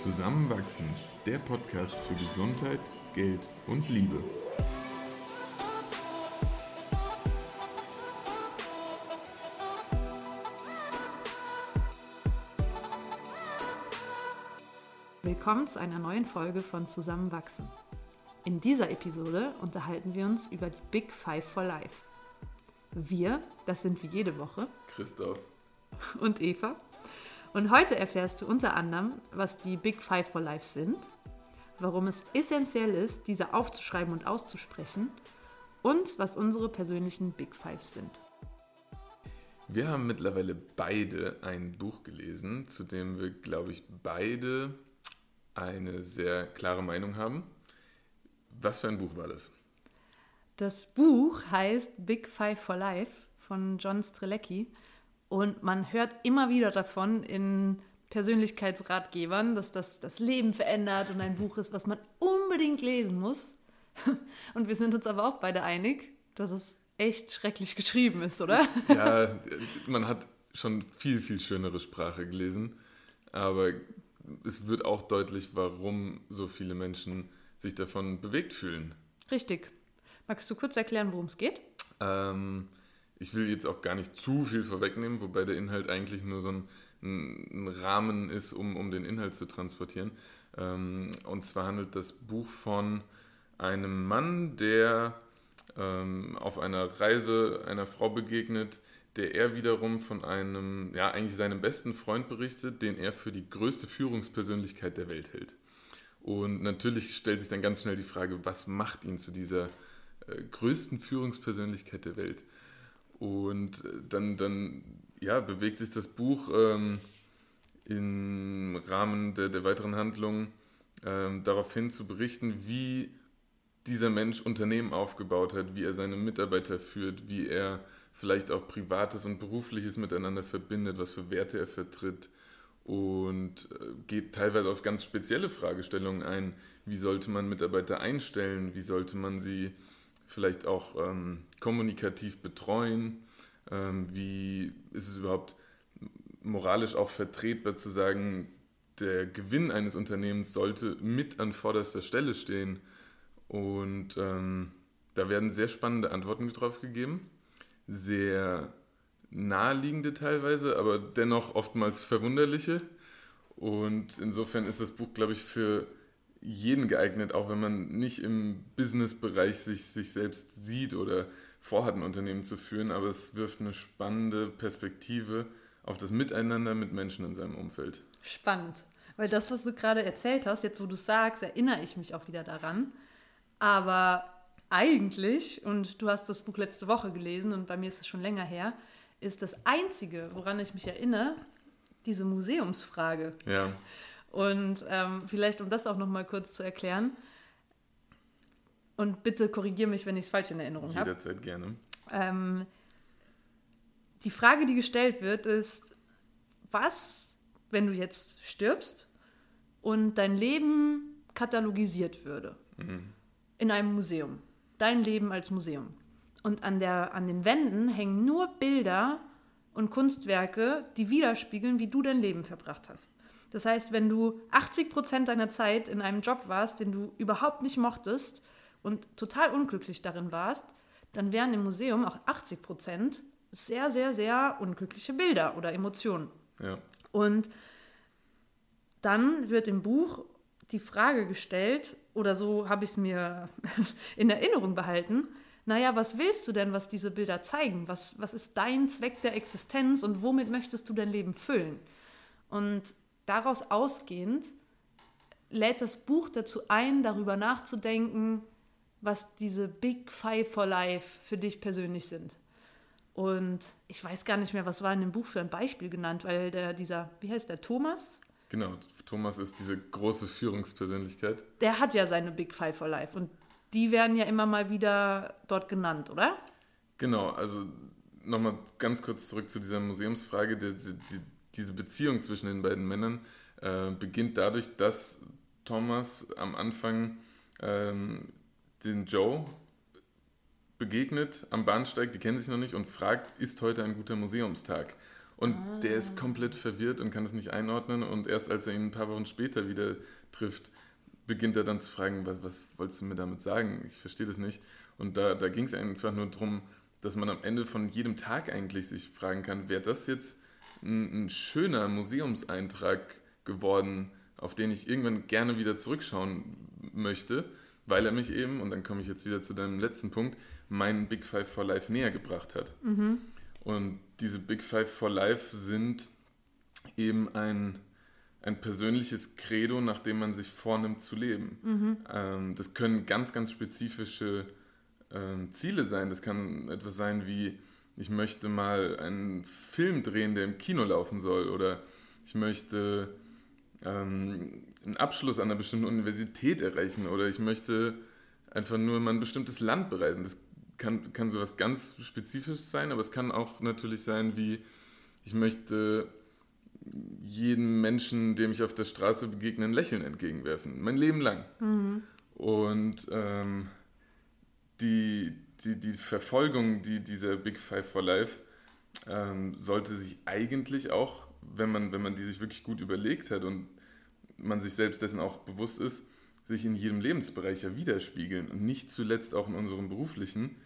Zusammenwachsen, der Podcast für Gesundheit, Geld und Liebe. Willkommen zu einer neuen Folge von Zusammenwachsen. In dieser Episode unterhalten wir uns über die Big Five for Life. Wir, das sind wie jede Woche Christoph und Eva. Und heute erfährst du unter anderem, was die Big Five for Life sind, warum es essentiell ist, diese aufzuschreiben und auszusprechen und was unsere persönlichen Big Five sind. Wir haben mittlerweile beide ein Buch gelesen, zu dem wir, glaube ich, beide eine sehr klare Meinung haben. Was für ein Buch war das? Das Buch heißt Big Five for Life von John Strelecki und man hört immer wieder davon in Persönlichkeitsratgebern, dass das das Leben verändert und ein Buch ist, was man unbedingt lesen muss. Und wir sind uns aber auch beide einig, dass es echt schrecklich geschrieben ist, oder? Ja, man hat schon viel, viel schönere Sprache gelesen, aber es wird auch deutlich, warum so viele Menschen sich davon bewegt fühlen. Richtig. Magst du kurz erklären, worum es geht? Ähm, ich will jetzt auch gar nicht zu viel vorwegnehmen, wobei der Inhalt eigentlich nur so ein, ein Rahmen ist, um, um den Inhalt zu transportieren. Ähm, und zwar handelt das Buch von einem Mann, der ähm, auf einer Reise einer Frau begegnet, der er wiederum von einem, ja, eigentlich seinem besten Freund berichtet, den er für die größte Führungspersönlichkeit der Welt hält. Und natürlich stellt sich dann ganz schnell die Frage, was macht ihn zu dieser äh, größten Führungspersönlichkeit der Welt? Und äh, dann, dann ja, bewegt sich das Buch ähm, im Rahmen der, der weiteren Handlung ähm, darauf hin zu berichten, wie dieser Mensch Unternehmen aufgebaut hat, wie er seine Mitarbeiter führt, wie er vielleicht auch Privates und Berufliches miteinander verbindet, was für Werte er vertritt und äh, geht teilweise auf ganz spezielle Fragestellungen ein. Wie sollte man Mitarbeiter einstellen? Wie sollte man sie vielleicht auch ähm, kommunikativ betreuen? Ähm, wie ist es überhaupt moralisch auch vertretbar zu sagen, der Gewinn eines Unternehmens sollte mit an vorderster Stelle stehen? Und ähm, da werden sehr spannende Antworten drauf gegeben, sehr naheliegende teilweise, aber dennoch oftmals verwunderliche. Und insofern ist das Buch, glaube ich, für jeden geeignet, auch wenn man nicht im Business-Bereich sich, sich selbst sieht oder vorhat, ein Unternehmen zu führen, aber es wirft eine spannende Perspektive auf das Miteinander mit Menschen in seinem Umfeld. Spannend, weil das, was du gerade erzählt hast, jetzt wo du sagst, erinnere ich mich auch wieder daran. Aber eigentlich, und du hast das Buch letzte Woche gelesen und bei mir ist es schon länger her, ist das Einzige, woran ich mich erinnere, diese Museumsfrage. Ja. Und ähm, vielleicht, um das auch noch mal kurz zu erklären, und bitte korrigiere mich, wenn ich es falsch in Erinnerung habe. Jederzeit hab. gerne. Ähm, die Frage, die gestellt wird, ist, was, wenn du jetzt stirbst und dein Leben katalogisiert würde mhm. in einem Museum? Dein Leben als Museum. Und an, der, an den Wänden hängen nur Bilder und Kunstwerke, die widerspiegeln, wie du dein Leben verbracht hast. Das heißt, wenn du 80 Prozent deiner Zeit in einem Job warst, den du überhaupt nicht mochtest und total unglücklich darin warst, dann wären im Museum auch 80 Prozent sehr, sehr, sehr unglückliche Bilder oder Emotionen. Ja. Und dann wird im Buch die Frage gestellt, oder so habe ich es mir in Erinnerung behalten, naja, was willst du denn, was diese Bilder zeigen? Was, was ist dein Zweck der Existenz und womit möchtest du dein Leben füllen? Und daraus ausgehend lädt das Buch dazu ein, darüber nachzudenken, was diese Big Five for Life für dich persönlich sind. Und ich weiß gar nicht mehr, was war in dem Buch für ein Beispiel genannt, weil der, dieser, wie heißt der, Thomas? Genau, Thomas ist diese große Führungspersönlichkeit. Der hat ja seine Big Five for Life und die werden ja immer mal wieder dort genannt, oder? Genau, also nochmal ganz kurz zurück zu dieser Museumsfrage. Die, die, diese Beziehung zwischen den beiden Männern äh, beginnt dadurch, dass Thomas am Anfang ähm, den Joe begegnet am Bahnsteig, die kennen sich noch nicht, und fragt, ist heute ein guter Museumstag? Und ah. der ist komplett verwirrt und kann es nicht einordnen. Und erst als er ihn ein paar Wochen später wieder trifft, beginnt er dann zu fragen, was, was wolltest du mir damit sagen? Ich verstehe das nicht. Und da, da ging es einfach nur darum, dass man am Ende von jedem Tag eigentlich sich fragen kann, wäre das jetzt ein, ein, schöner Museumseintrag geworden, auf den ich irgendwann gerne wieder zurückschauen möchte, weil er mich eben, und dann komme ich jetzt wieder zu deinem letzten Punkt, meinen Big Five for Life näher gebracht hat. Mhm. Und diese Big Five for Life sind eben ein, ein persönliches Credo, nach dem man sich vornimmt zu leben. Mhm. Ähm, das können ganz, ganz spezifische ähm, Ziele sein. Das kann etwas sein wie, ich möchte mal einen Film drehen, der im Kino laufen soll. Oder ich möchte ähm, einen Abschluss an einer bestimmten Universität erreichen. Oder ich möchte einfach nur mal ein bestimmtes Land bereisen. Das kann, kann sowas ganz Spezifisches sein, aber es kann auch natürlich sein, wie ich möchte jedem Menschen, dem ich auf der Straße begegne, ein Lächeln entgegenwerfen. Mein Leben lang. Mhm. Und ähm, die, die, die Verfolgung die, dieser Big Five for Life ähm, sollte sich eigentlich auch, wenn man, wenn man die sich wirklich gut überlegt hat und man sich selbst dessen auch bewusst ist, sich in jedem Lebensbereich ja widerspiegeln und nicht zuletzt auch in unserem beruflichen,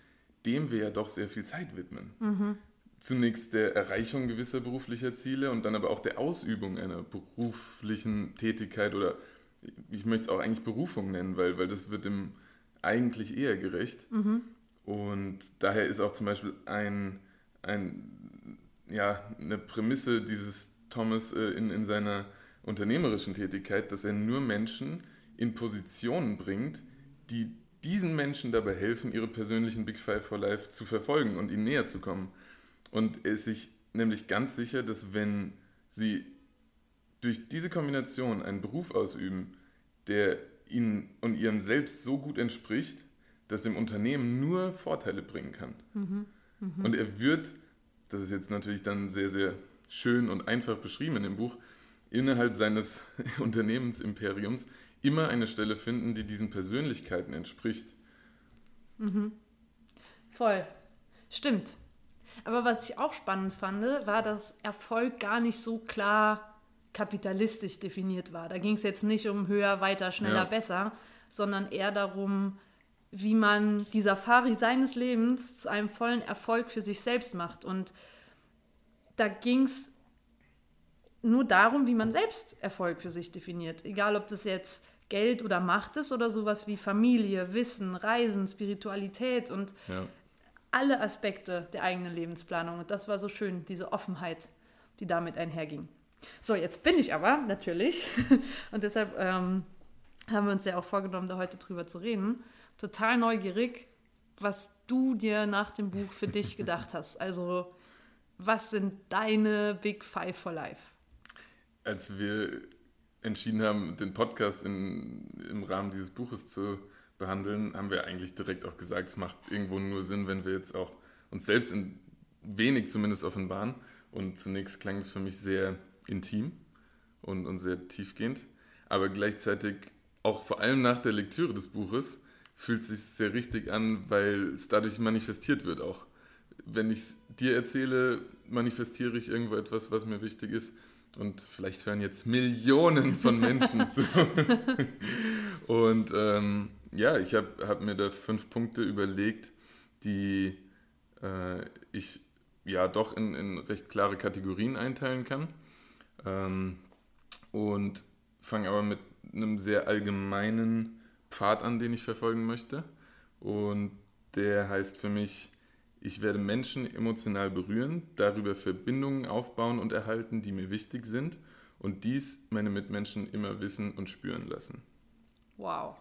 dem wir ja doch sehr viel Zeit widmen. Mhm. Zunächst der Erreichung gewisser beruflicher Ziele und dann aber auch der Ausübung einer beruflichen Tätigkeit oder ich möchte es auch eigentlich Berufung nennen, weil, weil das wird dem eigentlich eher gerecht. Mhm. Und daher ist auch zum Beispiel ein, ein, ja, eine Prämisse dieses Thomas äh, in, in seiner unternehmerischen Tätigkeit, dass er nur Menschen in Positionen bringt, die diesen Menschen dabei helfen, ihre persönlichen Big Five for Life zu verfolgen und ihnen näher zu kommen. Und er ist sich nämlich ganz sicher, dass wenn sie durch diese Kombination einen Beruf ausüben, der ihnen und ihrem Selbst so gut entspricht, dass dem Unternehmen nur Vorteile bringen kann. Mhm. Mhm. Und er wird, das ist jetzt natürlich dann sehr, sehr schön und einfach beschrieben in dem Buch, innerhalb seines Unternehmensimperiums immer eine Stelle finden, die diesen Persönlichkeiten entspricht. Mhm. Voll. Stimmt. Aber was ich auch spannend fand, war, dass Erfolg gar nicht so klar kapitalistisch definiert war. Da ging es jetzt nicht um höher, weiter, schneller, ja. besser, sondern eher darum, wie man die Safari seines Lebens zu einem vollen Erfolg für sich selbst macht. Und da ging es nur darum, wie man selbst Erfolg für sich definiert. Egal, ob das jetzt Geld oder Macht ist oder sowas wie Familie, Wissen, Reisen, Spiritualität und ja. alle Aspekte der eigenen Lebensplanung. Und das war so schön, diese Offenheit, die damit einherging. So, jetzt bin ich aber natürlich, und deshalb ähm, haben wir uns ja auch vorgenommen, da heute drüber zu reden, total neugierig, was du dir nach dem Buch für dich gedacht hast. Also, was sind deine Big Five for Life? Als wir entschieden haben, den Podcast in, im Rahmen dieses Buches zu behandeln, haben wir eigentlich direkt auch gesagt, es macht irgendwo nur Sinn, wenn wir jetzt auch uns selbst in wenig zumindest offenbaren. Und zunächst klang es für mich sehr intim und, und sehr tiefgehend. Aber gleichzeitig, auch vor allem nach der Lektüre des Buches, fühlt sich sehr richtig an, weil es dadurch manifestiert wird auch. Wenn ich es dir erzähle, manifestiere ich irgendwo etwas, was mir wichtig ist. Und vielleicht hören jetzt Millionen von Menschen zu. Und ähm, ja, ich habe hab mir da fünf Punkte überlegt, die äh, ich ja doch in, in recht klare Kategorien einteilen kann. Ähm, und fange aber mit einem sehr allgemeinen Pfad an, den ich verfolgen möchte. Und der heißt für mich, ich werde Menschen emotional berühren, darüber Verbindungen aufbauen und erhalten, die mir wichtig sind und dies meine Mitmenschen immer wissen und spüren lassen. Wow.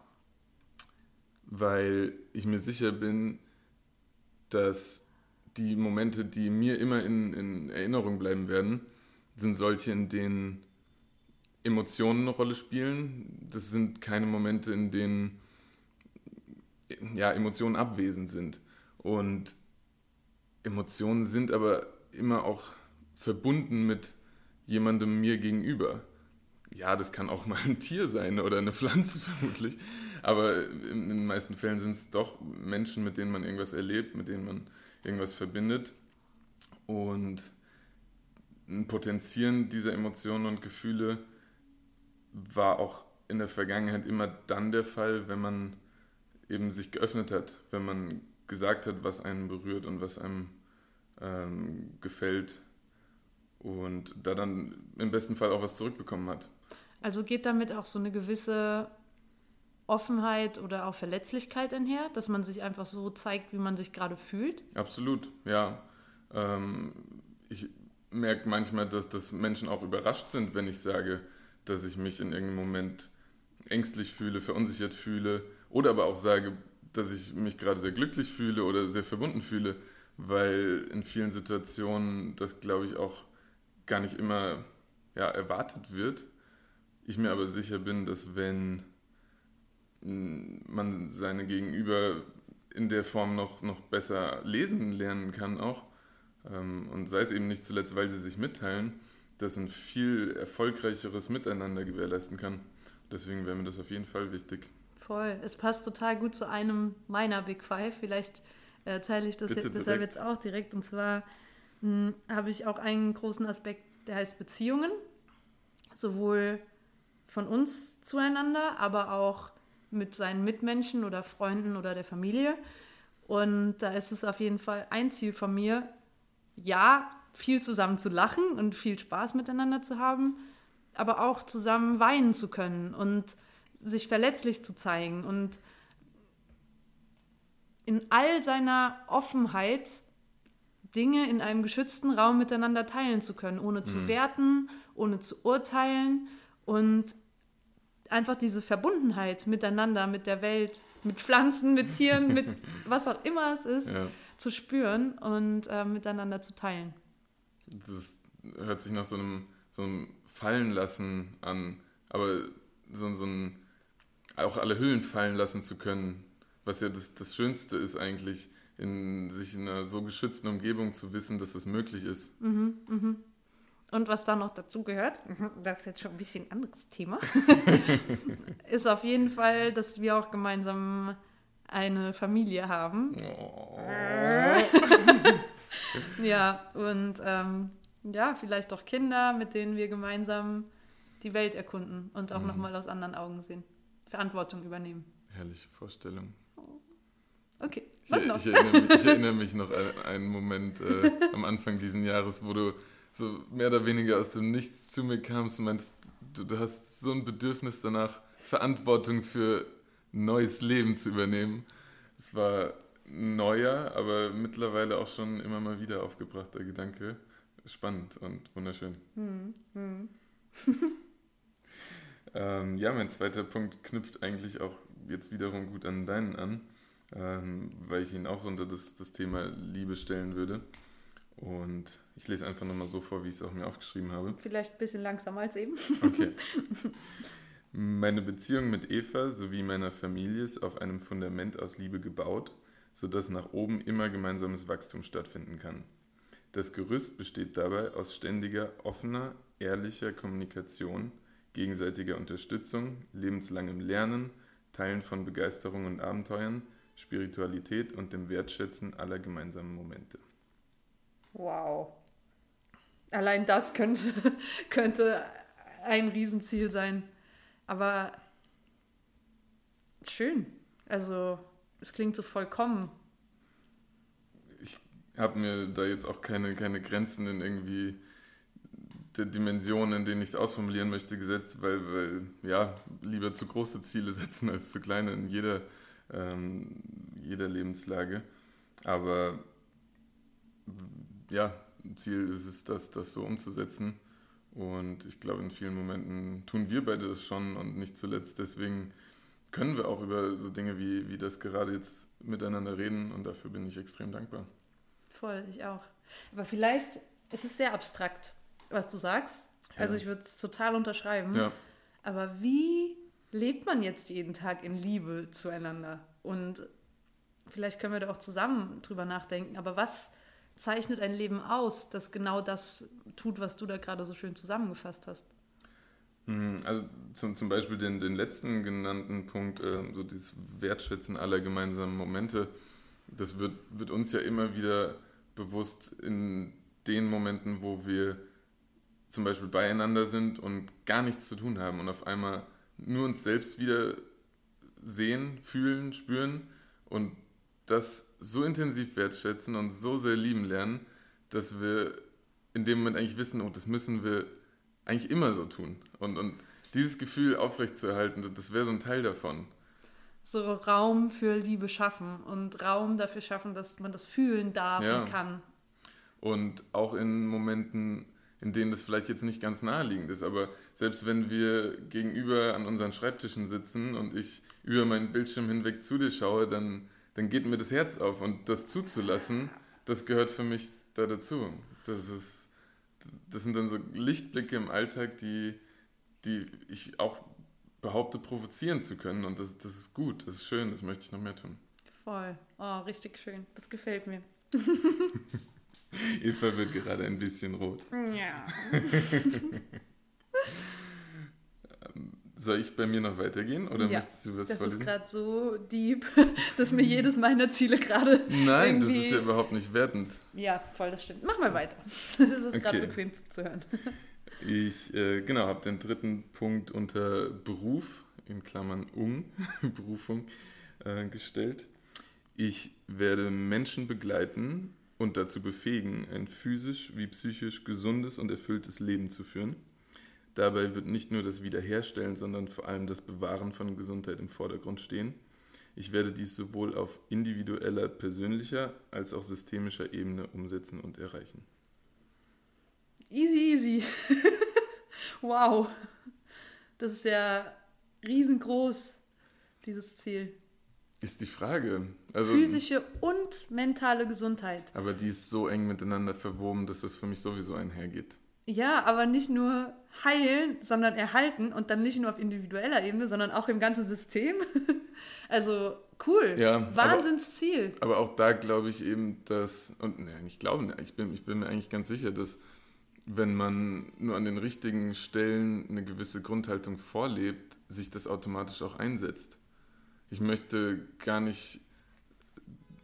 Weil ich mir sicher bin, dass die Momente, die mir immer in, in Erinnerung bleiben werden, sind solche, in denen Emotionen eine Rolle spielen. Das sind keine Momente, in denen ja, Emotionen abwesend sind. Und Emotionen sind aber immer auch verbunden mit jemandem mir gegenüber. Ja, das kann auch mal ein Tier sein oder eine Pflanze vermutlich, aber in den meisten Fällen sind es doch Menschen, mit denen man irgendwas erlebt, mit denen man irgendwas verbindet. Und ein Potenzieren dieser Emotionen und Gefühle war auch in der Vergangenheit immer dann der Fall, wenn man eben sich geöffnet hat, wenn man gesagt hat, was einen berührt und was einem ähm, gefällt und da dann im besten Fall auch was zurückbekommen hat. Also geht damit auch so eine gewisse Offenheit oder auch Verletzlichkeit einher, dass man sich einfach so zeigt, wie man sich gerade fühlt? Absolut, ja. Ähm, ich merke manchmal, dass, dass Menschen auch überrascht sind, wenn ich sage, dass ich mich in irgendeinem Moment ängstlich fühle, verunsichert fühle oder aber auch sage, dass ich mich gerade sehr glücklich fühle oder sehr verbunden fühle, weil in vielen Situationen das, glaube ich, auch gar nicht immer ja, erwartet wird. Ich mir aber sicher bin, dass wenn man seine Gegenüber in der Form noch, noch besser lesen lernen kann auch, ähm, und sei es eben nicht zuletzt, weil sie sich mitteilen, das ein viel erfolgreicheres Miteinander gewährleisten kann. Deswegen wäre mir das auf jeden Fall wichtig. Voll. Es passt total gut zu einem meiner Big Five. Vielleicht äh, teile ich das Bitte jetzt, deshalb jetzt auch direkt. Und zwar hm, habe ich auch einen großen Aspekt, der heißt Beziehungen. Sowohl von uns zueinander, aber auch mit seinen Mitmenschen oder Freunden oder der Familie. Und da ist es auf jeden Fall ein Ziel von mir, ja, viel zusammen zu lachen und viel Spaß miteinander zu haben, aber auch zusammen weinen zu können und sich verletzlich zu zeigen und in all seiner Offenheit Dinge in einem geschützten Raum miteinander teilen zu können, ohne zu mhm. werten, ohne zu urteilen und einfach diese Verbundenheit miteinander, mit der Welt, mit Pflanzen, mit Tieren, mit was auch immer es ist, ja. zu spüren und äh, miteinander zu teilen. Das hört sich nach so einem, so einem Fallenlassen an, aber so, so ein, auch alle Hüllen fallen lassen zu können, was ja das, das Schönste ist eigentlich, in sich in einer so geschützten Umgebung zu wissen, dass das möglich ist. Mhm, mhm. Und was da noch dazu gehört, das ist jetzt schon ein bisschen ein anderes Thema, ist auf jeden Fall, dass wir auch gemeinsam eine Familie haben. Oh. ja, und ähm, ja, vielleicht auch Kinder, mit denen wir gemeinsam die Welt erkunden und auch mhm. nochmal aus anderen Augen sehen. Verantwortung übernehmen. Herrliche Vorstellung. Okay, was ich, noch? Ich erinnere, mich, ich erinnere mich noch an einen Moment äh, am Anfang dieses Jahres, wo du so mehr oder weniger aus dem Nichts zu mir kamst und meinst, du, du hast so ein Bedürfnis danach, Verantwortung für neues Leben zu übernehmen. Es war neuer, aber mittlerweile auch schon immer mal wieder aufgebrachter Gedanke. Spannend und wunderschön. Hm, hm. ähm, ja, mein zweiter Punkt knüpft eigentlich auch jetzt wiederum gut an deinen an, ähm, weil ich ihn auch so unter das, das Thema Liebe stellen würde. Und ich lese einfach nochmal so vor, wie ich es auch mir aufgeschrieben habe. Vielleicht ein bisschen langsamer als eben. Okay. Meine Beziehung mit Eva sowie meiner Familie ist auf einem Fundament aus Liebe gebaut, sodass nach oben immer gemeinsames Wachstum stattfinden kann. Das Gerüst besteht dabei aus ständiger, offener, ehrlicher Kommunikation, gegenseitiger Unterstützung, lebenslangem Lernen, Teilen von Begeisterung und Abenteuern, Spiritualität und dem Wertschätzen aller gemeinsamen Momente. Wow. Allein das könnte, könnte ein Riesenziel sein. Aber schön. Also, es klingt so vollkommen. Ich habe mir da jetzt auch keine, keine Grenzen in irgendwie der Dimensionen, in denen ich es ausformulieren möchte, gesetzt, weil, weil ja, lieber zu große Ziele setzen als zu kleine in jeder, ähm, jeder Lebenslage. Aber ja, Ziel ist es, das, das so umzusetzen. Und ich glaube, in vielen Momenten tun wir beide das schon und nicht zuletzt deswegen können wir auch über so Dinge wie, wie das gerade jetzt miteinander reden und dafür bin ich extrem dankbar. Voll, ich auch. Aber vielleicht ist es sehr abstrakt, was du sagst. Ja. Also ich würde es total unterschreiben. Ja. Aber wie lebt man jetzt jeden Tag in Liebe zueinander? Und vielleicht können wir da auch zusammen drüber nachdenken. Aber was zeichnet ein Leben aus, das genau das tut, was du da gerade so schön zusammengefasst hast? Hm, also zum, zum Beispiel den, den letzten genannten Punkt, äh, so dieses Wertschätzen aller gemeinsamen Momente, das wird, wird uns ja immer wieder bewusst in den Momenten, wo wir zum Beispiel beieinander sind und gar nichts zu tun haben und auf einmal nur uns selbst wieder sehen, fühlen, spüren und das so intensiv wertschätzen und so sehr lieben lernen, dass wir in dem Moment eigentlich wissen, oh, das müssen wir eigentlich immer so tun. Und, und dieses Gefühl aufrechtzuerhalten, das wäre so ein Teil davon. So Raum für Liebe schaffen und Raum dafür schaffen, dass man das fühlen darf ja. und kann. Und auch in Momenten, in denen das vielleicht jetzt nicht ganz naheliegend ist, aber selbst wenn wir gegenüber an unseren Schreibtischen sitzen und ich über meinen Bildschirm hinweg zu dir schaue, dann, dann geht mir das Herz auf und das zuzulassen, das gehört für mich da dazu. Das, ist, das sind dann so Lichtblicke im Alltag, die, die ich auch behaupte, provozieren zu können. Und das, das ist gut, das ist schön, das möchte ich noch mehr tun. Voll. Oh, richtig schön. Das gefällt mir. Eva wird gerade ein bisschen rot. Ja. Soll ich bei mir noch weitergehen oder ja, möchtest du was das vorlesen? Das ist gerade so deep, dass mir jedes meiner Ziele gerade. Nein, das ist ja überhaupt nicht wertend. Ja, voll, das stimmt. Mach mal weiter. Das ist okay. gerade bequem zu hören. Ich, äh, genau, habe den dritten Punkt unter Beruf, in Klammern um, Berufung, äh, gestellt. Ich werde Menschen begleiten und dazu befähigen, ein physisch wie psychisch gesundes und erfülltes Leben zu führen. Dabei wird nicht nur das Wiederherstellen, sondern vor allem das Bewahren von Gesundheit im Vordergrund stehen. Ich werde dies sowohl auf individueller, persönlicher als auch systemischer Ebene umsetzen und erreichen. Easy, easy. wow. Das ist ja riesengroß, dieses Ziel. Ist die Frage. Also, Physische und mentale Gesundheit. Aber die ist so eng miteinander verwoben, dass das für mich sowieso einhergeht. Ja, aber nicht nur heilen, sondern erhalten und dann nicht nur auf individueller Ebene, sondern auch im ganzen System. also cool. Ja, Wahnsinnsziel. Aber, aber auch da glaube ich eben, dass, und ne, ich glaube, ich bin, ich bin mir eigentlich ganz sicher, dass wenn man nur an den richtigen Stellen eine gewisse Grundhaltung vorlebt, sich das automatisch auch einsetzt. Ich möchte gar nicht,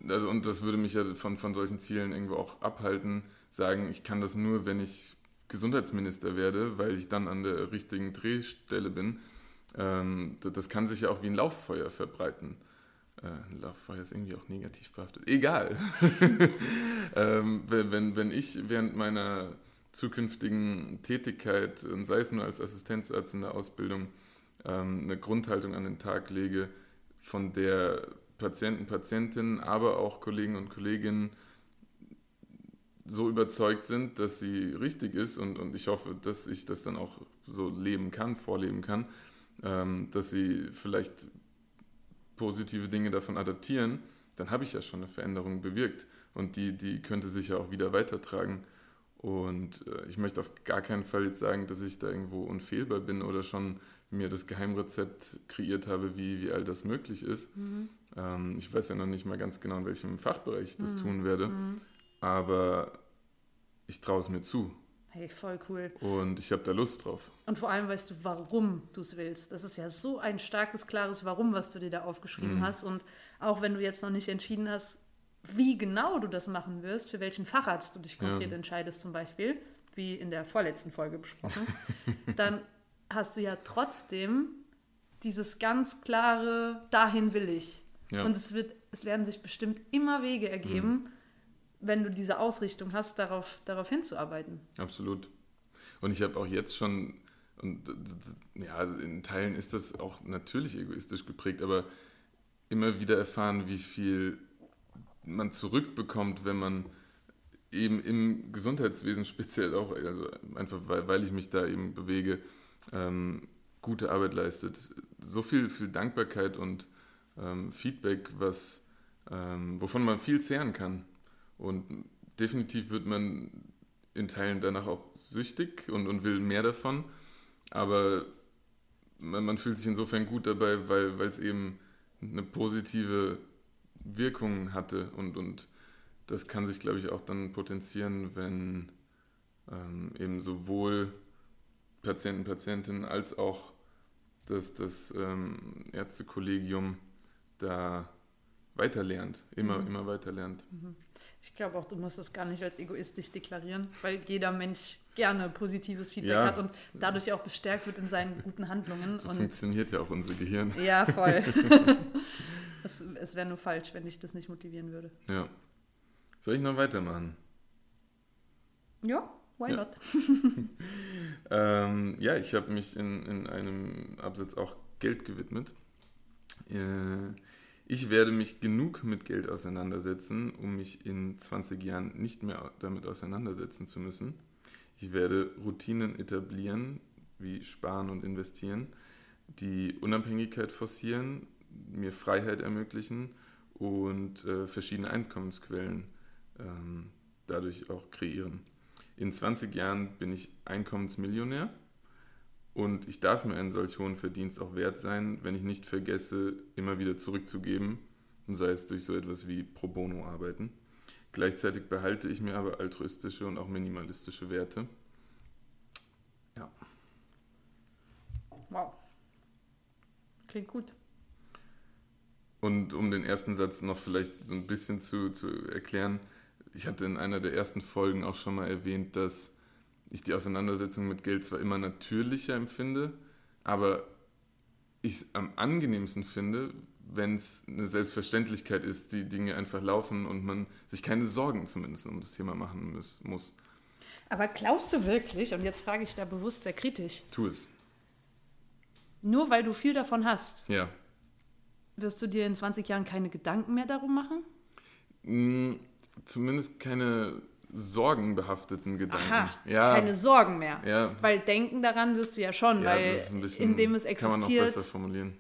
also und das würde mich ja von, von solchen Zielen irgendwo auch abhalten, sagen, ich kann das nur, wenn ich Gesundheitsminister werde, weil ich dann an der richtigen Drehstelle bin. Ähm, das kann sich ja auch wie ein Lauffeuer verbreiten. Äh, Lauffeuer ist irgendwie auch negativ behaftet. Egal. ähm, wenn, wenn ich während meiner zukünftigen Tätigkeit, sei es nur als Assistenzarzt in der Ausbildung, ähm, eine Grundhaltung an den Tag lege, von der Patienten, Patientinnen, aber auch Kollegen und Kolleginnen so überzeugt sind, dass sie richtig ist und, und ich hoffe, dass ich das dann auch so leben kann, vorleben kann, ähm, dass sie vielleicht positive Dinge davon adaptieren, dann habe ich ja schon eine Veränderung bewirkt und die, die könnte sich ja auch wieder weitertragen. Und äh, ich möchte auf gar keinen Fall jetzt sagen, dass ich da irgendwo unfehlbar bin oder schon mir das Geheimrezept kreiert habe, wie, wie all das möglich ist. Mhm. Ähm, ich weiß ja noch nicht mal ganz genau, in welchem Fachbereich ich das mhm. tun werde. Mhm aber ich traue es mir zu. Hey, voll cool. Und ich habe da Lust drauf. Und vor allem weißt du, warum du es willst. Das ist ja so ein starkes, klares Warum, was du dir da aufgeschrieben mhm. hast. Und auch wenn du jetzt noch nicht entschieden hast, wie genau du das machen wirst, für welchen Facharzt du dich konkret ja. entscheidest zum Beispiel, wie in der vorletzten Folge besprochen, dann hast du ja trotzdem dieses ganz klare, dahin will ich. Ja. Und es, wird, es werden sich bestimmt immer Wege ergeben, mhm wenn du diese Ausrichtung hast, darauf, darauf hinzuarbeiten. Absolut. Und ich habe auch jetzt schon, und ja, in Teilen ist das auch natürlich egoistisch geprägt, aber immer wieder erfahren, wie viel man zurückbekommt, wenn man eben im Gesundheitswesen speziell auch, also einfach weil, weil ich mich da eben bewege, ähm, gute Arbeit leistet. So viel, viel Dankbarkeit und ähm, Feedback, was, ähm, wovon man viel zehren kann. Und definitiv wird man in Teilen danach auch süchtig und, und will mehr davon. Aber man, man fühlt sich insofern gut dabei, weil, es eben eine positive Wirkung hatte. Und, und das kann sich, glaube ich, auch dann potenzieren, wenn ähm, eben sowohl Patienten, Patientinnen als auch das, das ähm, Ärztekollegium da weiterlernt, immer, mhm. immer weiterlernt. Mhm. Ich glaube auch, du musst es gar nicht als egoistisch deklarieren, weil jeder Mensch gerne positives Feedback Ja. hat und dadurch auch bestärkt wird in seinen guten Handlungen. So funktioniert ja auch unser Gehirn. ja, voll. es es wäre nur falsch, wenn ich das nicht motivieren würde. Ja. Soll ich noch weitermachen? Ja, why Ja. not? Ähm, ja, ich habe mich in, in einem Absatz auch Geld gewidmet. Äh, ich werde mich genug mit Geld auseinandersetzen, um mich in 20 Jahren nicht mehr damit auseinandersetzen zu müssen. Ich werde Routinen etablieren, wie Sparen und Investieren, die Unabhängigkeit forcieren, mir Freiheit ermöglichen und äh, verschiedene Einkommensquellen ähm, dadurch auch kreieren. In 20 Jahren bin ich Einkommensmillionär und ich darf mir einen solch hohen Verdienst auch wert sein, wenn ich nicht vergesse, immer wieder zurückzugeben, sei es durch so etwas wie Pro Bono arbeiten. Gleichzeitig behalte ich mir aber altruistische und auch minimalistische Werte. Ja, Wow. Klingt gut. Und um den ersten Satz noch vielleicht so ein bisschen zu, zu erklären, ich hatte in einer der ersten Folgen auch schon mal erwähnt, dass ich die Auseinandersetzung mit Geld zwar immer natürlicher empfinde, aber ich es am angenehmsten finde, wenn es eine Selbstverständlichkeit ist, die Dinge einfach laufen und man sich keine Sorgen zumindest um das Thema machen muss. Aber glaubst du wirklich, und jetzt frage ich da bewusst sehr kritisch, Tu es. nur weil du viel davon hast, Ja. wirst du dir in 20 Jahren keine Gedanken mehr darum machen? Mm, Zumindest keine sorgenbehafteten Gedanken. Aha, ja, keine Sorgen mehr. ja, Weil denken daran wirst du ja schon, Ja, weil bisschen, indem es Kann man noch existiert besser formulieren.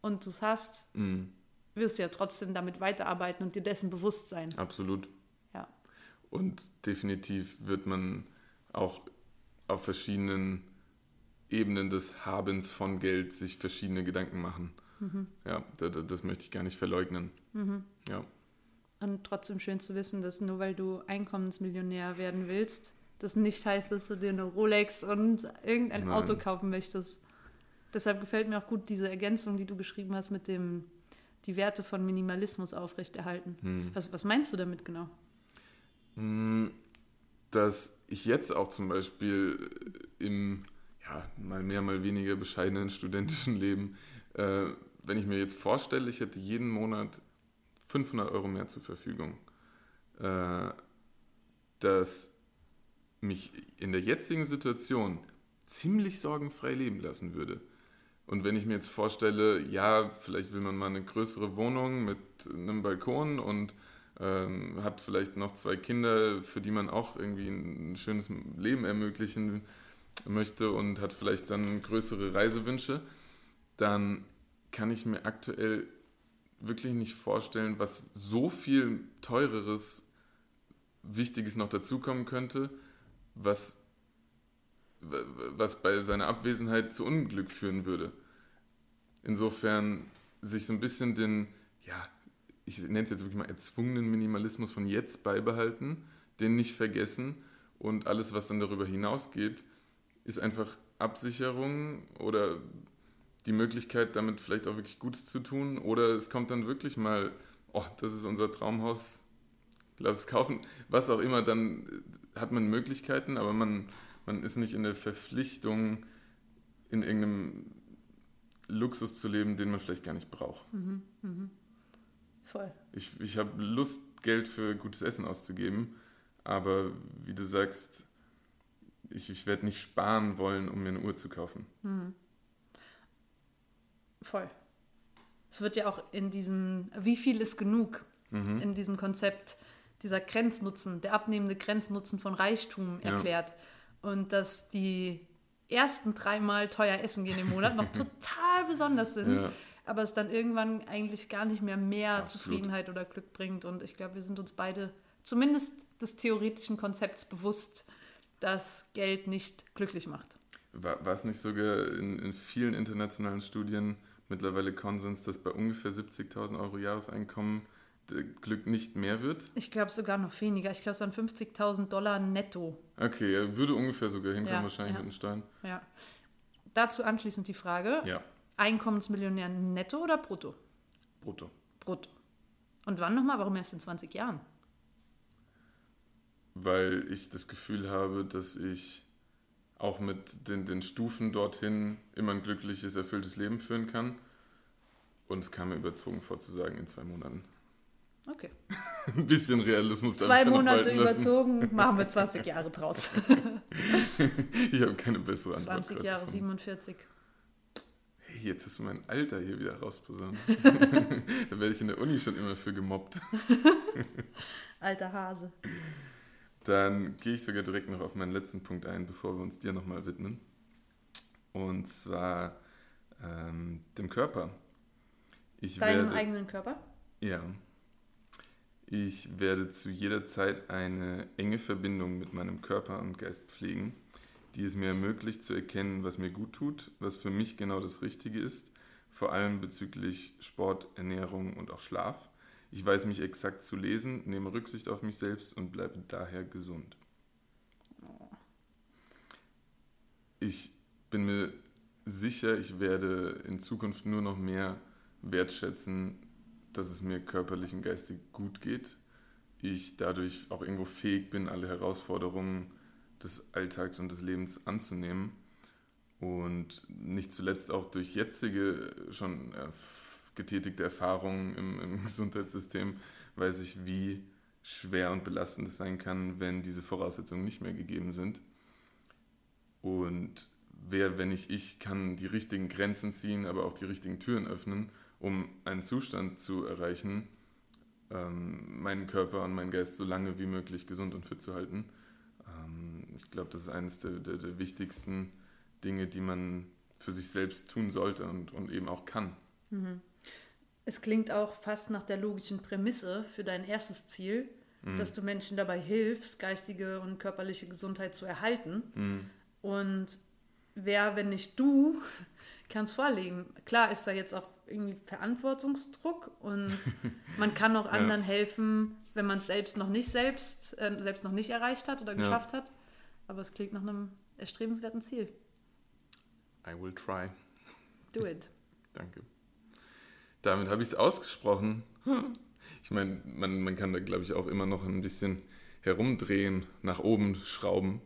und du es hast, Mhm, wirst du ja trotzdem damit weiterarbeiten und dir dessen bewusst sein. absolut. Ja. Und definitiv wird man auch auf verschiedenen Ebenen des Habens von Geld sich verschiedene Gedanken machen. Mhm. Ja, das, das möchte ich gar nicht verleugnen. Ja, Und trotzdem schön zu wissen, dass nur weil du Einkommensmillionär werden willst, das nicht heißt, dass du dir eine Rolex und irgendein Nein. Auto kaufen möchtest. Deshalb gefällt mir auch gut diese Ergänzung, die du geschrieben hast mit dem die Werte von Minimalismus aufrechterhalten. Hm. Was, was meinst du damit genau? Mm, dass ich jetzt auch zum Beispiel im ja, mal mehr, mal weniger bescheidenen studentischen Leben, äh, wenn ich mir jetzt vorstelle, ich hätte jeden Monat 500 Euro mehr zur Verfügung, äh, dass mich in der jetzigen Situation ziemlich sorgenfrei leben lassen würde. Und wenn ich mir jetzt vorstelle, ja, vielleicht will man mal eine größere Wohnung mit einem Balkon und ähm, hat vielleicht noch zwei Kinder, für die man auch irgendwie ein schönes Leben ermöglichen möchte und hat vielleicht dann größere Reisewünsche, dann kann ich mir aktuell wirklich nicht vorstellen, was so viel teureres, Wichtiges noch dazukommen könnte, was, was bei seiner Abwesenheit zu Unglück führen würde. Insofern sich so ein bisschen den, ja, ich nenne es jetzt wirklich mal erzwungenen Minimalismus von jetzt beibehalten, den nicht vergessen und alles, was dann darüber hinausgeht, ist einfach Absicherung oder die Möglichkeit, damit vielleicht auch wirklich Gutes zu tun oder es kommt dann wirklich mal, oh, das ist unser Traumhaus, lass es kaufen, was auch immer, dann hat man Möglichkeiten, aber man, man ist nicht in der Verpflichtung, in irgendeinem Luxus zu leben, den man vielleicht gar nicht braucht. Voll. Ich, ich habe Lust, Geld für gutes Essen auszugeben, aber wie du sagst, ich, ich werde nicht sparen wollen, um mir eine Uhr zu kaufen. Voll. Es wird ja auch in diesem, wie viel ist genug, in diesem Konzept, dieser Grenznutzen, der abnehmende Grenznutzen von Reichtum Ja. erklärt. Und dass die ersten dreimal teuer essen gehen im Monat noch total besonders sind, Ja. aber es dann irgendwann eigentlich gar nicht mehr mehr Absolut. Zufriedenheit oder Glück bringt. Und ich glaube, wir sind uns beide zumindest des theoretischen Konzepts bewusst, dass Geld nicht glücklich macht. War, war es nicht sogar in, in vielen internationalen Studien mittlerweile Konsens, dass bei ungefähr 70.000 Euro Jahreseinkommen der Glück nicht mehr wird? Ich glaube sogar noch weniger. Ich glaube, es waren 50.000 Dollar netto. Okay, er würde ungefähr sogar hinkommen, Ja, wahrscheinlich ja. mit den Steuern. Ja. Dazu anschließend die Frage: Ja, Einkommensmillionär netto oder brutto? brutto. Brutto. Und wann nochmal? Warum erst in 20 Jahren? weil ich das Gefühl habe, dass ich auch mit den, den Stufen dorthin immer ein glückliches, erfülltes Leben führen kann. Und es kam mir überzogen vorzusagen in zwei Monaten. Okay. Ein bisschen Realismus darf Zwei ich Monate lassen. überzogen, machen wir 20 Jahre draus. Ich habe keine bessere Antwort. 20 gerade Jahre, gefunden. 47. Hey, jetzt hast du mein Alter hier wieder rausposaunt. da werde ich in der Uni schon immer für gemobbt. Alter Hase. Dann gehe ich sogar direkt noch auf meinen letzten Punkt ein, bevor wir uns dir nochmal widmen. Und zwar ähm, dem Körper. Ich Deinem werde, eigenen Körper? Ja. Ich werde zu jeder Zeit eine enge Verbindung mit meinem Körper und Geist pflegen, die es mir ermöglicht zu erkennen, was mir gut tut, was für mich genau das Richtige ist, vor allem bezüglich Sport, Ernährung und auch Schlaf. Ich weiß mich exakt zu lesen, nehme Rücksicht auf mich selbst und bleibe daher gesund. Ich bin mir sicher, ich werde in Zukunft nur noch mehr wertschätzen, dass es mir körperlich und geistig gut geht. Ich dadurch auch irgendwo fähig bin, alle Herausforderungen des Alltags und des Lebens anzunehmen. Und nicht zuletzt auch durch jetzige schon getätigte Erfahrungen im, im Gesundheitssystem weiß ich, wie schwer und belastend es sein kann, wenn diese Voraussetzungen nicht mehr gegeben sind. Und wer, wenn nicht ich, kann die richtigen Grenzen ziehen, aber auch die richtigen Türen öffnen, um einen Zustand zu erreichen, ähm, meinen Körper und meinen Geist so lange wie möglich gesund und fit zu halten. Ähm, ich glaube, das ist eines der, der, der wichtigsten Dinge, die man für sich selbst tun sollte und, und eben auch kann. Es klingt auch fast nach der logischen Prämisse für dein erstes Ziel, dass du Menschen dabei hilfst, geistige und körperliche Gesundheit zu erhalten. Mhm. Und wer, wenn nicht du, kann es vorlegen. Klar ist da jetzt auch irgendwie Verantwortungsdruck und man kann auch anderen helfen, wenn man es selbst noch nicht selbst, äh, selbst noch nicht erreicht hat oder Ja. geschafft hat. Aber es klingt nach einem erstrebenswerten Ziel. I will try. Do it. Danke. Damit habe ich es ausgesprochen. Ich meine, man, man kann da, glaube ich, auch immer noch ein bisschen herumdrehen, nach oben schrauben.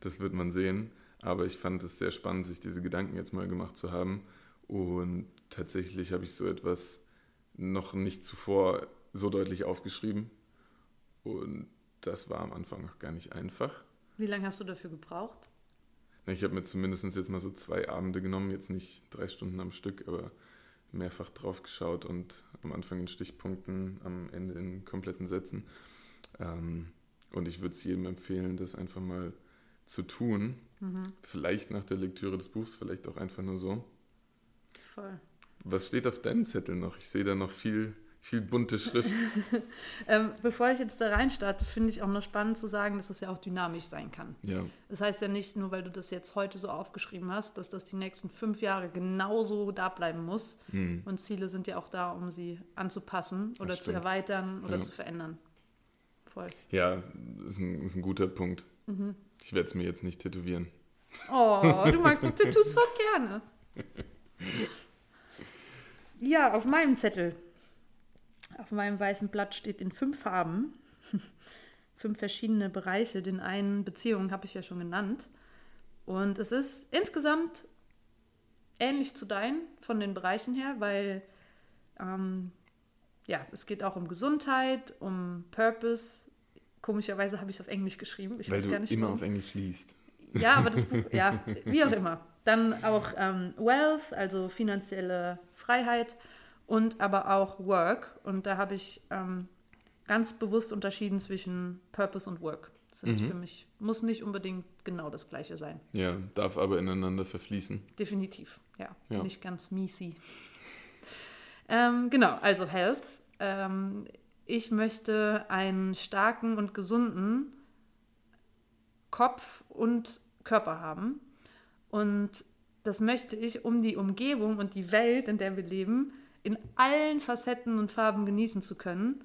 Das wird man sehen. Aber ich fand es sehr spannend, sich diese Gedanken jetzt mal gemacht zu haben. Und tatsächlich habe ich so etwas noch nicht zuvor so deutlich aufgeschrieben. Und das war am Anfang noch gar nicht einfach. Wie lange hast du dafür gebraucht? Na, Ich habe mir zumindest jetzt mal so zwei Abende genommen, jetzt nicht drei Stunden am Stück, aber mehrfach drauf geschaut und am Anfang in Stichpunkten, am Ende in kompletten Sätzen. Ähm, und ich würde es jedem empfehlen, das einfach mal zu tun. Vielleicht nach der Lektüre des Buchs, vielleicht auch einfach nur so. Voll. Was steht auf deinem Zettel noch? Ich sehe da noch viel, viel bunte Schrift. Ähm, bevor ich jetzt da reinstarte, finde ich auch noch spannend zu sagen, dass das ja auch dynamisch sein kann. ja, Das heißt ja nicht nur, weil du das jetzt heute so aufgeschrieben hast, dass das die nächsten fünf Jahre genauso da bleiben muss. Und Ziele sind ja auch da, um sie anzupassen oder zu erweitern oder Ja. zu verändern. Voll. ja ist, ein, ist ein guter Punkt. Ich werde es mir jetzt nicht tätowieren. Oh, du magst doch Tattoos so gerne. Ja, auf meinem Zettel, auf meinem weißen Blatt steht in fünf Farben, fünf verschiedene Bereiche. Den einen Beziehungen habe ich ja schon genannt. Und es ist insgesamt ähnlich zu deinen von den Bereichen her, weil ähm, ja, es geht auch um Gesundheit, um Purpose. Komischerweise habe ich es auf Englisch geschrieben. Ich Weil weiß du gar nicht immer warum. auf Englisch liest. Ja, aber das Buch, ja, wie auch immer. Dann auch ähm, Wealth, also finanzielle Freiheit und aber auch Work. Und da habe ich ähm, ganz bewusst unterschieden zwischen Purpose und Work. Das sind Mhm. für mich, muss nicht unbedingt genau das gleiche sein. Ja, darf aber ineinander verfließen. Definitiv, ja. Ja. Nicht ganz miesi. Ähm, genau, also Health. Ähm, ich möchte einen starken und gesunden Kopf und Körper haben. Und das möchte ich, um die Umgebung und die Welt, in der wir leben, in allen Facetten und Farben genießen zu können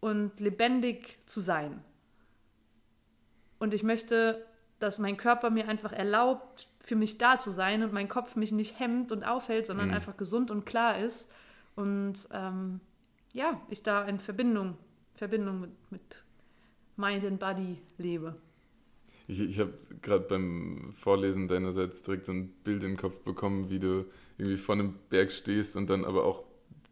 und lebendig zu sein. Und ich möchte, dass mein Körper mir einfach erlaubt, für mich da zu sein und mein Kopf mich nicht hemmt und aufhält, sondern Mhm. einfach gesund und klar ist. Und ähm, ja, ich da in Verbindung, Verbindung mit, mit Mind and Body lebe. Ich, ich habe gerade beim Vorlesen deinerseits direkt so ein Bild in den Kopf bekommen, wie du irgendwie vor einem Berg stehst und dann aber auch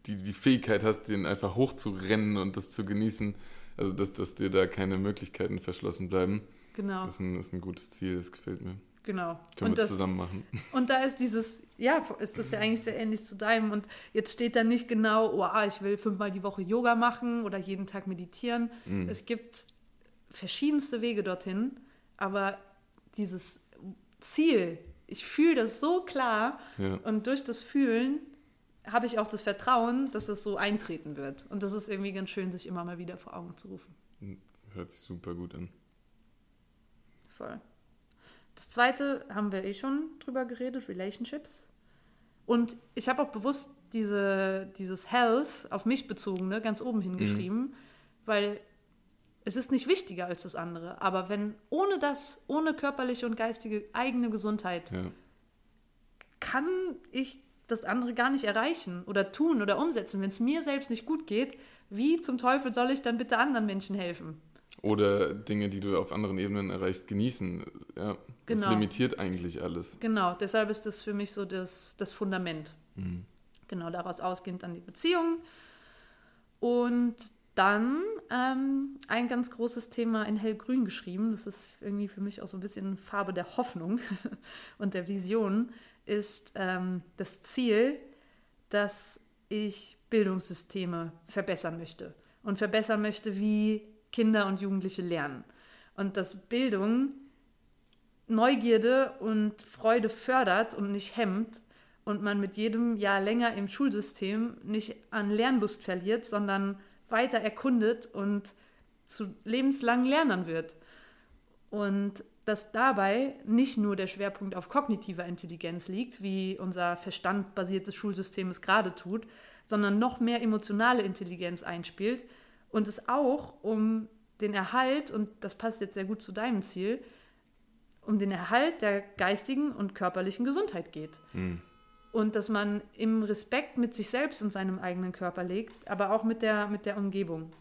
die, die Fähigkeit hast, den einfach hochzurennen und das zu genießen. Also, dass, dass dir da keine Möglichkeiten verschlossen bleiben. Genau. Das ist ein, ist ein gutes Ziel, das gefällt mir. Genau. Können und wir das, zusammen machen. Und da ist dieses, ja, ist das ja eigentlich sehr ähnlich zu deinem. Und jetzt steht da nicht genau, oh, ich will fünfmal die Woche Yoga machen oder jeden Tag meditieren. Mhm. Es gibt verschiedenste Wege dorthin, aber dieses Ziel, ich fühle das so klar Ja. und durch das Fühlen habe ich auch das Vertrauen, dass das so eintreten wird. Und das ist irgendwie ganz schön, sich immer mal wieder vor Augen zu rufen. Hört sich super gut an. Voll. Das zweite haben wir eh schon drüber geredet, Relationships. Und ich habe auch bewusst diese, dieses Health auf mich bezogene ganz oben hingeschrieben, weil es ist nicht wichtiger als das andere. Aber wenn ohne das, ohne körperliche und geistige eigene Gesundheit, Ja. kann ich das andere gar nicht erreichen oder tun oder umsetzen. Wenn es mir selbst nicht gut geht, wie zum Teufel soll ich dann bitte anderen Menschen helfen? Oder Dinge, die du auf anderen Ebenen erreichst, genießen. Ja, das Genau. limitiert eigentlich alles. Genau, deshalb ist das für mich so das, das Fundament. Mhm. Genau, daraus ausgehend dann die Beziehung. Und dann ähm, ein ganz großes Thema in hellgrün geschrieben. Das ist irgendwie für mich auch so ein bisschen Farbe der Hoffnung und der Vision, ist ähm, das Ziel, dass ich Bildungssysteme verbessern möchte. Und verbessern möchte, wie Kinder und Jugendliche lernen. Und dass Bildung Neugierde und Freude fördert und nicht hemmt und man mit jedem Jahr länger im Schulsystem nicht an Lernlust verliert, sondern weiter erkundet und zu lebenslangen Lernern wird. Und dass dabei nicht nur der Schwerpunkt auf kognitiver Intelligenz liegt, wie unser verstandbasiertes Schulsystem es gerade tut, sondern noch mehr emotionale Intelligenz einspielt und es auch um den Erhalt, und das passt jetzt sehr gut zu deinem Ziel, um den Erhalt der geistigen und körperlichen Gesundheit geht. Mhm. Und dass man im Respekt mit sich selbst und seinem eigenen Körper legt, aber auch mit der, mit der Umgebung.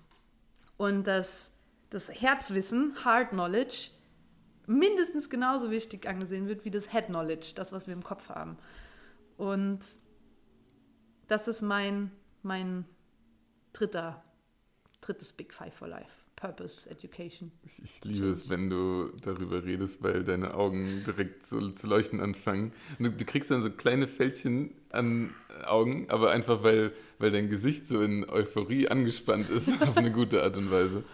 Und dass das Herzwissen, Heart Knowledge, mindestens genauso wichtig angesehen wird wie das Head Knowledge, das, was wir im Kopf haben. Und das ist mein, mein dritter, drittes Big Five for Life. Purpose, Education. Ich, ich liebe es, wenn du darüber redest, weil deine Augen direkt so zu leuchten anfangen. Du, du kriegst dann so kleine Fältchen an Augen, aber einfach weil, weil dein Gesicht so in Euphorie angespannt ist, auf eine gute Art und Weise.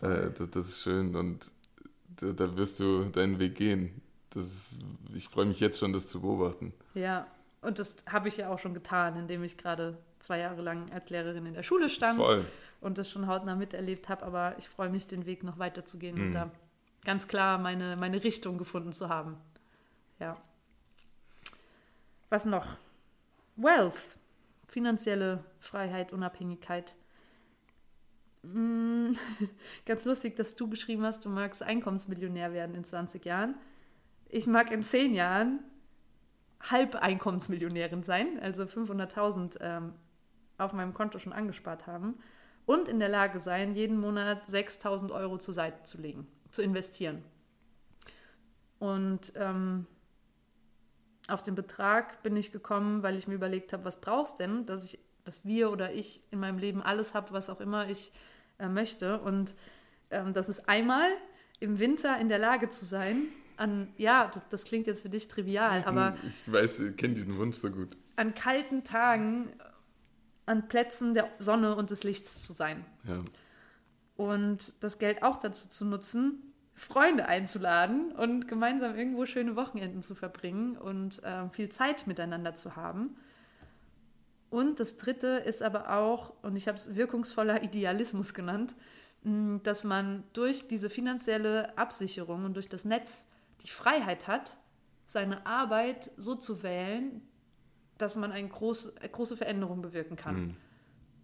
Äh, das, das ist schön und da, da wirst du deinen Weg gehen. Das ist, ich freue mich jetzt schon, das zu beobachten. Ja, und das habe ich ja auch schon getan, indem ich gerade zwei Jahre lang als Lehrerin in der Schule stand Voll. und das schon hautnah miterlebt habe. Aber ich freue mich, den Weg noch weiterzugehen Mhm. und da ganz klar meine, meine Richtung gefunden zu haben. Ja. Was noch? Wealth. Finanzielle Freiheit, Unabhängigkeit. Mm, Ganz lustig, dass du geschrieben hast, du magst Einkommensmillionär werden in 20 Jahren. Ich mag in 10 Jahren Halbeinkommensmillionärin sein, also 500.000 ähm, auf meinem Konto schon angespart haben und in der Lage sein, jeden Monat 6.000 Euro zur Seite zu legen, zu investieren. Und ähm, auf den Betrag bin ich gekommen, weil ich mir überlegt habe, was brauchst denn, dass ich, dass wir oder ich in meinem Leben alles habe, was auch immer ich äh, möchte. Und ähm, das ist einmal im Winter in der Lage zu sein, an, ja, das, klingt jetzt für dich trivial, aber ich weiß, ich kenne diesen Wunsch so gut. an kalten Tagen an Plätzen der Sonne und des Lichts zu sein. Ja. Und das Geld auch dazu zu nutzen, Freunde einzuladen und gemeinsam irgendwo schöne Wochenenden zu verbringen und ähm, viel Zeit miteinander zu haben. Und das Dritte ist aber auch, und ich habe es wirkungsvoller Idealismus genannt, mh, dass man durch diese finanzielle Absicherung und durch das Netz die Freiheit hat, seine Arbeit so zu wählen, dass man eine große, eine große Veränderung bewirken kann Mhm.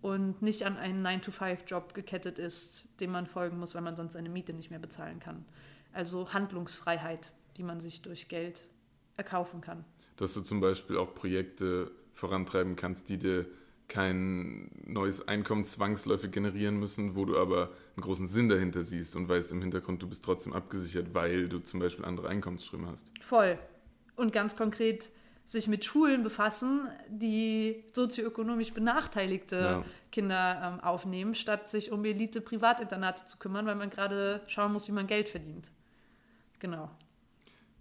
und nicht an einen 9-to-5-Job gekettet ist, dem man folgen muss, weil man sonst seine Miete nicht mehr bezahlen kann. Also Handlungsfreiheit, die man sich durch Geld erkaufen kann. Dass du zum Beispiel auch Projekte vorantreiben kannst, die dir kein neues Einkommen zwangsläufig generieren müssen, wo du aber einen großen Sinn dahinter siehst und weißt im Hintergrund, du bist trotzdem abgesichert, weil du zum Beispiel andere Einkommensströme hast. Voll. Und ganz konkret sich mit Schulen befassen, die sozioökonomisch benachteiligte Ja. Kinder ähm, aufnehmen, statt sich um Elite-Privatinternate zu kümmern, weil man gerade schauen muss, wie man Geld verdient. Genau.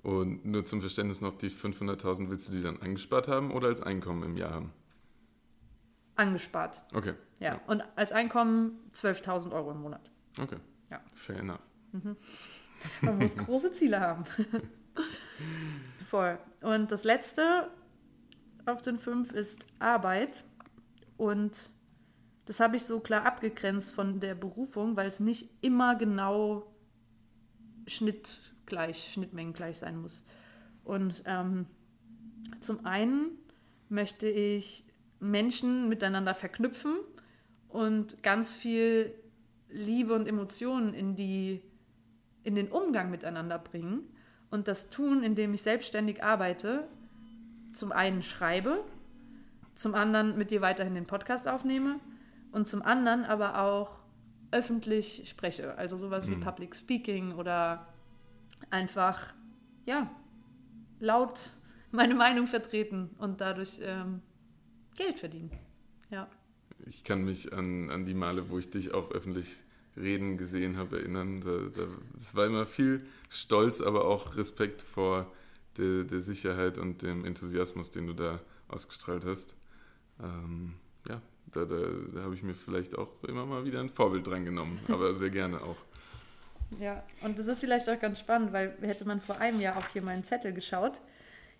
Und nur zum Verständnis noch, die 500.000 willst du die dann angespart haben oder als Einkommen im Jahr haben? Angespart. Okay. Ja. Und als Einkommen 12.000 Euro im Monat. Okay. Ja. Fair enough. Man muss große Ziele haben. Voll. Und das letzte auf den fünf ist Arbeit. Und das habe ich so klar abgegrenzt von der Berufung, weil es nicht immer genau schnittgleich, schnittmengengleich sein muss. Und ähm, zum einen möchte ich Menschen miteinander verknüpfen und ganz viel Liebe und Emotionen in die in den Umgang miteinander bringen und das tun, indem ich selbstständig arbeite, zum einen schreibe, zum anderen mit dir weiterhin den Podcast aufnehme und zum anderen aber auch öffentlich spreche, also sowas wie Mhm. Public Speaking oder einfach ja laut meine Meinung vertreten und dadurch ähm, Geld verdienen. Ja. Ich kann mich an, an die Male, wo ich dich auch öffentlich reden gesehen habe, erinnern. Da, da, es war immer viel Stolz, aber auch Respekt vor der, der Sicherheit und dem Enthusiasmus, den du da ausgestrahlt hast. Ähm, ja, da, da, da habe ich mir vielleicht auch immer mal wieder ein Vorbild dran genommen, aber sehr gerne auch. Ja, und das ist vielleicht auch ganz spannend, weil hätte man vor einem Jahr auf hier meinen Zettel geschaut,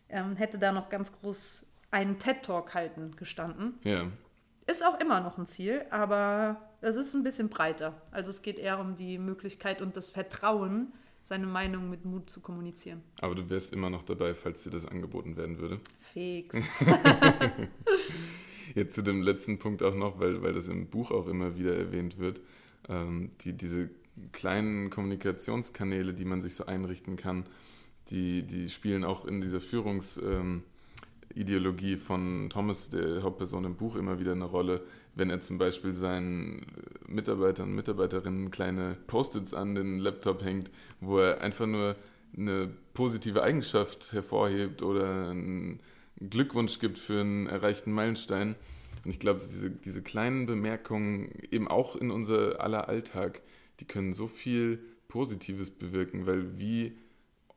ähm, hätte da noch ganz groß einen TED-Talk halten gestanden. Ja, Ist auch immer noch ein Ziel, aber es ist ein bisschen breiter. Also es geht eher um die Möglichkeit und das Vertrauen, seine Meinung mit Mut zu kommunizieren. aber du wärst immer noch dabei, falls dir das angeboten werden würde. Fix. Jetzt zu dem letzten Punkt auch noch, weil, weil das im Buch auch immer wieder erwähnt wird, ähm, die, diese kleinen Kommunikationskanäle, die man sich so einrichten kann, die, die spielen auch in dieser Führungsideologie von Thomas, der Hauptperson im Buch, immer wieder eine Rolle, wenn er zum Beispiel seinen Mitarbeitern und Mitarbeiterinnen kleine Post-its an den Laptop hängt, wo er einfach nur eine positive Eigenschaft hervorhebt oder einen Glückwunsch gibt für einen erreichten Meilenstein. Und ich glaube, diese, diese kleinen Bemerkungen, eben auch in unser aller Alltag, die können so viel Positives bewirken, weil wie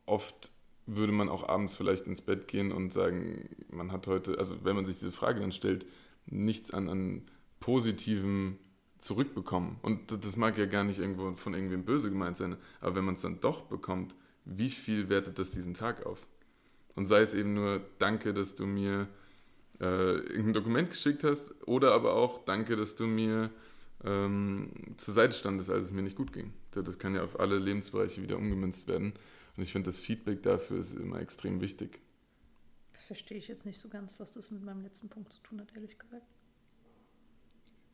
oft würde man auch abends vielleicht ins Bett gehen und sagen, man hat heute, also wenn man sich diese Frage dann stellt, nichts an, an Positivem zurückbekommen. Und das- mag ja gar nicht irgendwo von irgendwem böse gemeint sein, aber wenn man es dann doch bekommt, wie viel wertet das diesen Tag auf? Und sei es eben nur, danke, dass du mir äh, irgendein Dokument geschickt hast, oder aber auch, danke, dass du mir ähm, zur Seite standest, als es mir nicht gut ging. Das kann ja auf alle Lebensbereiche wieder umgemünzt werden. Und ich finde, das Feedback dafür ist immer extrem wichtig. Das verstehe ich jetzt nicht so ganz, was das mit meinem letzten Punkt zu tun hat, ehrlich gesagt.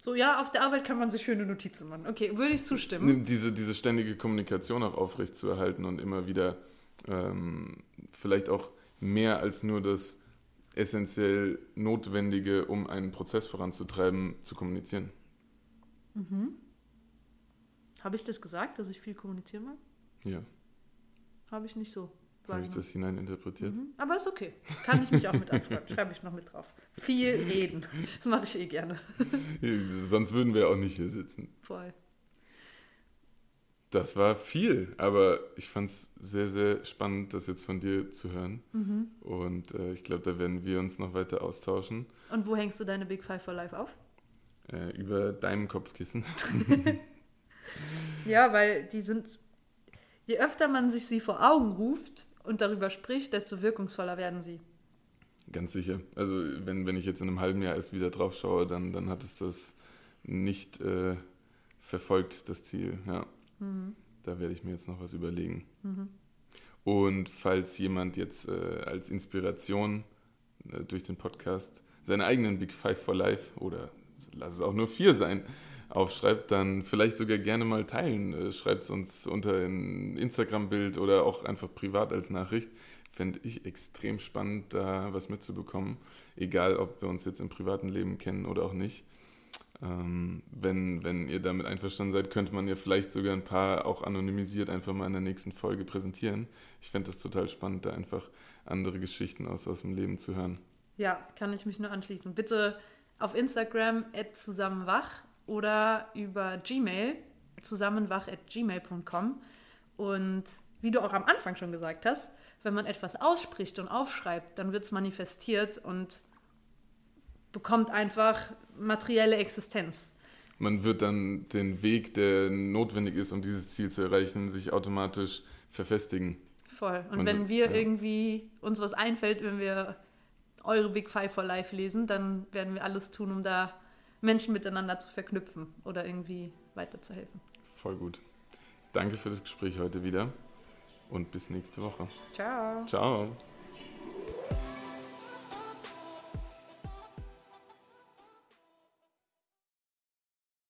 So, ja, auf der Arbeit kann man sich schöne Notizen machen. Okay, würde ich zustimmen. Diese, diese ständige Kommunikation auch aufrecht zu erhalten und immer wieder ähm, vielleicht auch mehr als nur das essentiell Notwendige, um einen Prozess voranzutreiben, zu kommunizieren. Habe ich das gesagt, dass ich viel kommunizieren mag? Ja, Habe ich nicht so. habe ich das hineininterpretiert? Mhm. Aber ist okay. Kann ich mich auch mit anschreiben. Schreibe ich noch mit drauf. Viel reden. Das mache ich eh gerne. Sonst würden wir auch nicht hier sitzen. Voll. Das war viel, aber ich fand es sehr, sehr spannend, das jetzt von dir zu hören. Mhm. Und äh, ich glaube, da werden wir uns noch weiter austauschen. Und wo hängst du deine Big Five for Life auf? Äh, über deinem Kopfkissen. Ja, weil die sind, je öfter man sich sie vor Augen ruft und darüber spricht, desto wirkungsvoller werden sie. Ganz sicher. Also wenn, wenn ich jetzt in einem halben Jahr erst wieder drauf schaue, dann, dann hat es das nicht äh, verfolgt, das Ziel. Ja. Da werde ich mir jetzt noch was überlegen. Und falls jemand jetzt äh, als Inspiration äh, durch den Podcast seine eigenen Big Five for Life oder lass es auch nur vier sein, aufschreibt, dann vielleicht sogar gerne mal teilen. Äh, Schreibt es uns unter ein Instagram-Bild oder auch einfach privat als Nachricht. fände ich extrem spannend, da was mitzubekommen. Egal, ob wir uns jetzt im privaten Leben kennen oder auch nicht. Ähm, wenn, wenn ihr damit einverstanden seid, könnte man ja vielleicht sogar ein paar auch anonymisiert einfach mal in der nächsten Folge präsentieren. Ich fände das total spannend, da einfach andere Geschichten aus, aus dem Leben zu hören. Ja, kann ich mich nur anschließen. Bitte auf Instagram zusammenwach oder über Gmail zusammenwach.gmail.com. Und wie du auch am Anfang schon gesagt hast, wenn man etwas ausspricht und aufschreibt, dann wird es manifestiert und bekommt einfach materielle Existenz. Man wird dann den Weg, der notwendig ist, um dieses Ziel zu erreichen, sich automatisch verfestigen. Voll. Und man wenn wir ja. irgendwie uns was einfällt, wenn wir eure Big Five for Life lesen, dann werden wir alles tun, um da Menschen miteinander zu verknüpfen oder irgendwie weiterzuhelfen. Voll gut. Danke für das Gespräch heute wieder und bis nächste Woche. Ciao. Ciao.